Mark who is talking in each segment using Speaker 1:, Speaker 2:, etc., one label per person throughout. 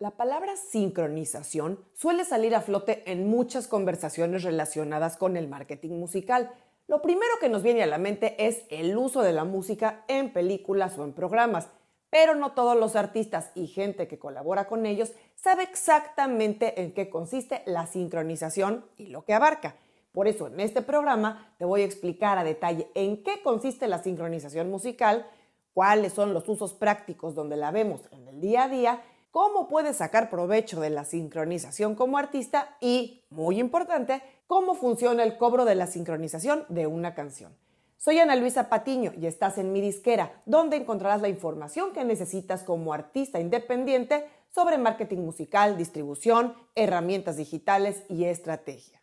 Speaker 1: La palabra sincronización suele salir a flote en muchas conversaciones relacionadas con el marketing musical. Lo primero que nos viene a la mente es el uso de la música en películas o en programas, pero no todos los artistas y gente que colabora con ellos sabe exactamente en qué consiste la sincronización y lo que abarca. Por eso en este programa te voy a explicar a detalle en qué consiste la sincronización musical, cuáles son los usos prácticos donde la vemos en el día a día cómo puedes sacar provecho de la sincronización como artista y, muy importante, cómo funciona el cobro de la sincronización de una canción. Soy Ana Luisa Patiño y estás en mi disquera, donde encontrarás la información que necesitas como artista independiente sobre marketing musical, distribución, herramientas digitales y estrategia.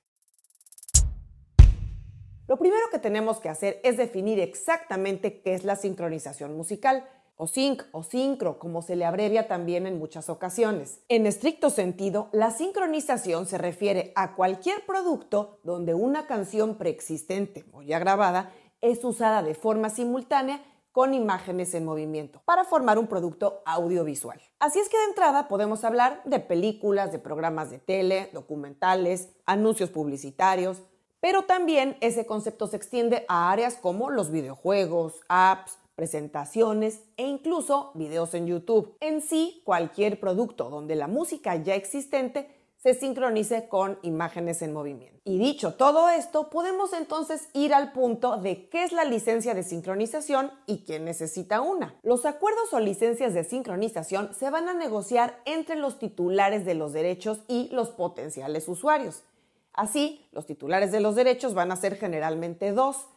Speaker 1: Lo primero que tenemos que hacer es definir exactamente qué es la sincronización musical o sync o sincro, como se le abrevia también en muchas ocasiones. En estricto sentido, la sincronización se refiere a cualquier producto donde una canción preexistente o ya grabada es usada de forma simultánea con imágenes en movimiento para formar un producto audiovisual. Así es que de entrada podemos hablar de películas, de programas de tele, documentales, anuncios publicitarios, pero también ese concepto se extiende a áreas como los videojuegos, apps, presentaciones e incluso videos en YouTube. En sí, cualquier producto donde la música ya existente se sincronice con imágenes en movimiento. Y dicho todo esto, podemos entonces ir al punto de qué es la licencia de sincronización y quién necesita una. Los acuerdos o licencias de sincronización se van a negociar entre los titulares de los derechos y los potenciales usuarios. Así, los titulares de los derechos van a ser generalmente dos,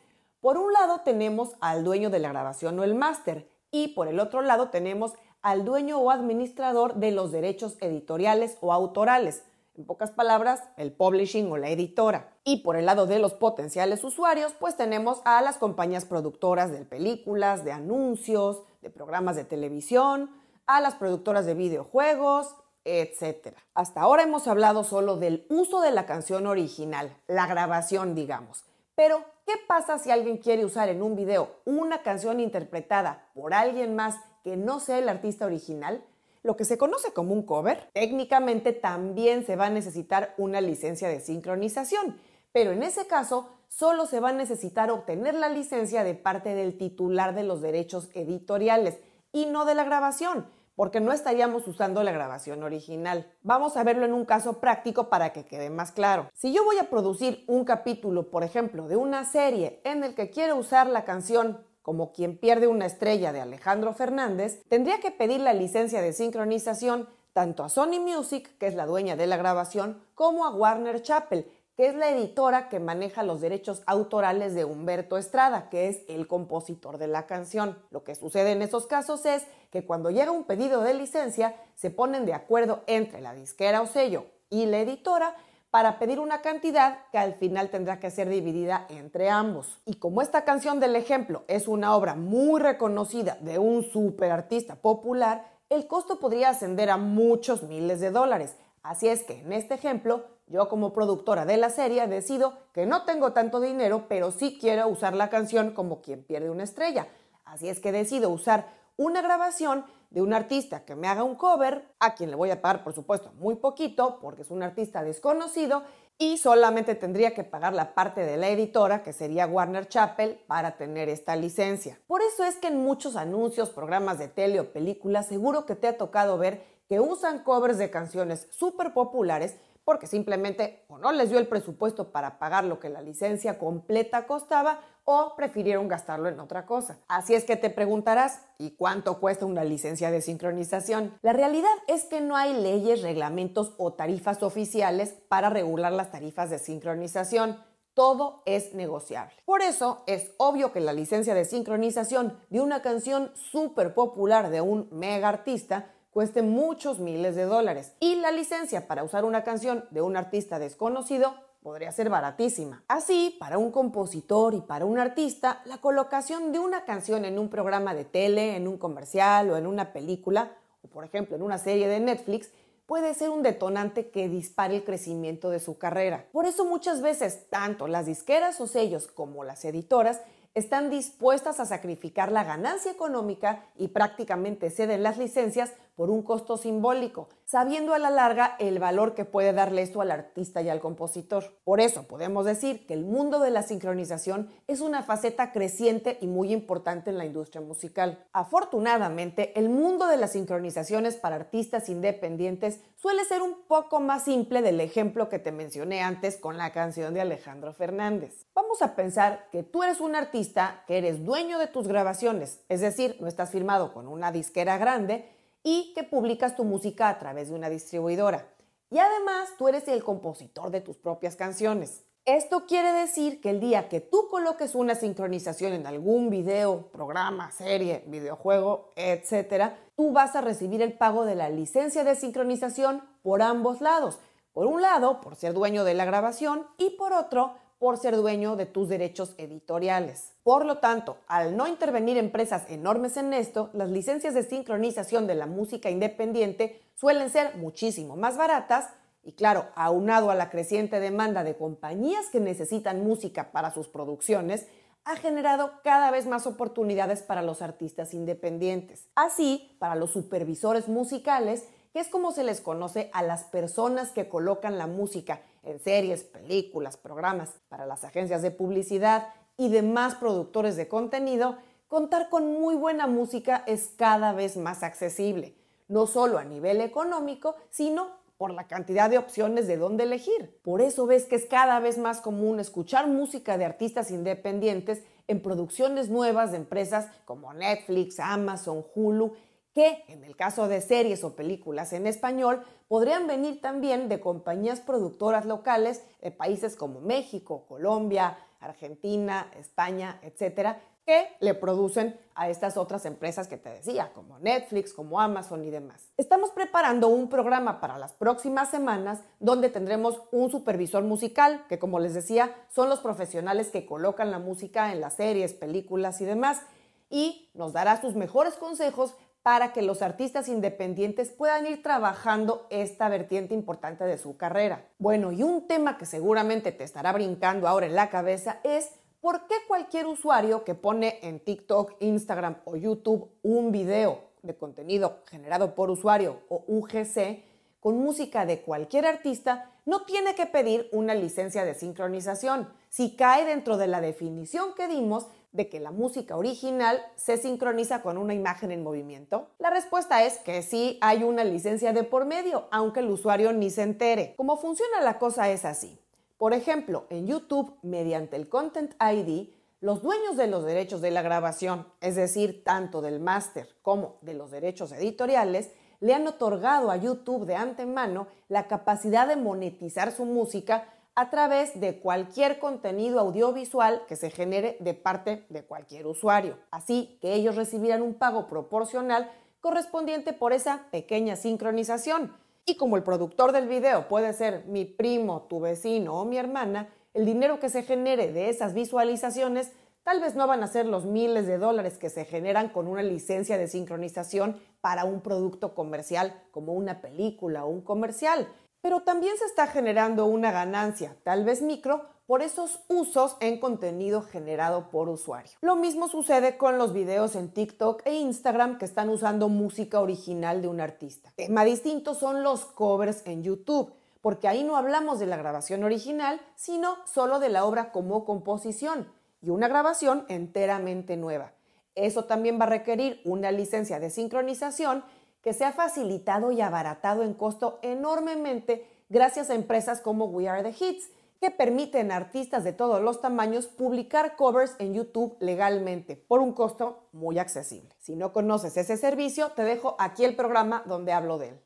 Speaker 1: por un lado tenemos al dueño de la grabación o el máster y por el otro lado tenemos al dueño o administrador de los derechos editoriales o autorales. En pocas palabras, el publishing o la editora. Y por el lado de los potenciales usuarios, pues tenemos a las compañías productoras de películas, de anuncios, de programas de televisión, a las productoras de videojuegos, etc. Hasta ahora hemos hablado solo del uso de la canción original, la grabación, digamos. Pero, ¿qué pasa si alguien quiere usar en un video una canción interpretada por alguien más que no sea el artista original? Lo que se conoce como un cover, técnicamente también se va a necesitar una licencia de sincronización, pero en ese caso solo se va a necesitar obtener la licencia de parte del titular de los derechos editoriales y no de la grabación porque no estaríamos usando la grabación original. Vamos a verlo en un caso práctico para que quede más claro. Si yo voy a producir un capítulo, por ejemplo, de una serie en el que quiero usar la canción como quien pierde una estrella de Alejandro Fernández, tendría que pedir la licencia de sincronización tanto a Sony Music, que es la dueña de la grabación, como a Warner Chappell, es la editora que maneja los derechos autorales de Humberto Estrada, que es el compositor de la canción. Lo que sucede en esos casos es que cuando llega un pedido de licencia, se ponen de acuerdo entre la disquera o sello y la editora para pedir una cantidad que al final tendrá que ser dividida entre ambos. Y como esta canción del ejemplo es una obra muy reconocida de un superartista popular, el costo podría ascender a muchos miles de dólares. Así es que en este ejemplo yo como productora de la serie decido que no tengo tanto dinero, pero sí quiero usar la canción como quien pierde una estrella. Así es que decido usar una grabación de un artista que me haga un cover, a quien le voy a pagar por supuesto muy poquito, porque es un artista desconocido, y solamente tendría que pagar la parte de la editora, que sería Warner Chappell, para tener esta licencia. Por eso es que en muchos anuncios, programas de tele o películas, seguro que te ha tocado ver que usan covers de canciones súper populares porque simplemente o no les dio el presupuesto para pagar lo que la licencia completa costaba o prefirieron gastarlo en otra cosa. Así es que te preguntarás, ¿y cuánto cuesta una licencia de sincronización? La realidad es que no hay leyes, reglamentos o tarifas oficiales para regular las tarifas de sincronización. Todo es negociable. Por eso es obvio que la licencia de sincronización de una canción súper popular de un mega artista cueste muchos miles de dólares. Y la licencia para usar una canción de un artista desconocido podría ser baratísima. Así, para un compositor y para un artista, la colocación de una canción en un programa de tele, en un comercial o en una película, o por ejemplo en una serie de Netflix, puede ser un detonante que dispare el crecimiento de su carrera. Por eso muchas veces, tanto las disqueras o sellos como las editoras están dispuestas a sacrificar la ganancia económica y prácticamente ceden las licencias por un costo simbólico, sabiendo a la larga el valor que puede darle esto al artista y al compositor. Por eso podemos decir que el mundo de la sincronización es una faceta creciente y muy importante en la industria musical. Afortunadamente, el mundo de las sincronizaciones para artistas independientes suele ser un poco más simple del ejemplo que te mencioné antes con la canción de Alejandro Fernández. Vamos a pensar que tú eres un artista que eres dueño de tus grabaciones, es decir, no estás firmado con una disquera grande y que publicas tu música a través de una distribuidora. Y además tú eres el compositor de tus propias canciones. Esto quiere decir que el día que tú coloques una sincronización en algún video, programa, serie, videojuego, etc., tú vas a recibir el pago de la licencia de sincronización por ambos lados. Por un lado, por ser dueño de la grabación y por otro, por ser dueño de tus derechos editoriales. Por lo tanto, al no intervenir empresas enormes en esto, las licencias de sincronización de la música independiente suelen ser muchísimo más baratas y claro, aunado a la creciente demanda de compañías que necesitan música para sus producciones, ha generado cada vez más oportunidades para los artistas independientes. Así, para los supervisores musicales, que es como se les conoce a las personas que colocan la música en series, películas, programas, para las agencias de publicidad y demás productores de contenido, contar con muy buena música es cada vez más accesible, no solo a nivel económico, sino por la cantidad de opciones de dónde elegir. Por eso ves que es cada vez más común escuchar música de artistas independientes en producciones nuevas de empresas como Netflix, Amazon, Hulu que en el caso de series o películas en español podrían venir también de compañías productoras locales de países como México, Colombia, Argentina, España, etcétera, que le producen a estas otras empresas que te decía, como Netflix, como Amazon y demás. Estamos preparando un programa para las próximas semanas donde tendremos un supervisor musical, que como les decía, son los profesionales que colocan la música en las series, películas y demás, y nos dará sus mejores consejos para que los artistas independientes puedan ir trabajando esta vertiente importante de su carrera. Bueno, y un tema que seguramente te estará brincando ahora en la cabeza es por qué cualquier usuario que pone en TikTok, Instagram o YouTube un video de contenido generado por usuario o UGC con música de cualquier artista no tiene que pedir una licencia de sincronización si cae dentro de la definición que dimos de que la música original se sincroniza con una imagen en movimiento? La respuesta es que sí hay una licencia de por medio, aunque el usuario ni se entere. ¿Cómo funciona la cosa es así. Por ejemplo, en YouTube, mediante el Content ID, los dueños de los derechos de la grabación, es decir, tanto del máster como de los derechos editoriales, le han otorgado a YouTube de antemano la capacidad de monetizar su música a través de cualquier contenido audiovisual que se genere de parte de cualquier usuario. Así que ellos recibirán un pago proporcional correspondiente por esa pequeña sincronización. Y como el productor del video puede ser mi primo, tu vecino o mi hermana, el dinero que se genere de esas visualizaciones tal vez no van a ser los miles de dólares que se generan con una licencia de sincronización para un producto comercial como una película o un comercial, pero también se está generando una ganancia, tal vez micro, por esos usos en contenido generado por usuario. Lo mismo sucede con los videos en TikTok e Instagram que están usando música original de un artista. Tema distinto son los covers en YouTube, porque ahí no hablamos de la grabación original, sino solo de la obra como composición y una grabación enteramente nueva. Eso también va a requerir una licencia de sincronización que se ha facilitado y abaratado en costo enormemente gracias a empresas como We Are the Hits, que permiten a artistas de todos los tamaños publicar covers en YouTube legalmente por un costo muy accesible. Si no conoces ese servicio, te dejo aquí el programa donde hablo de él.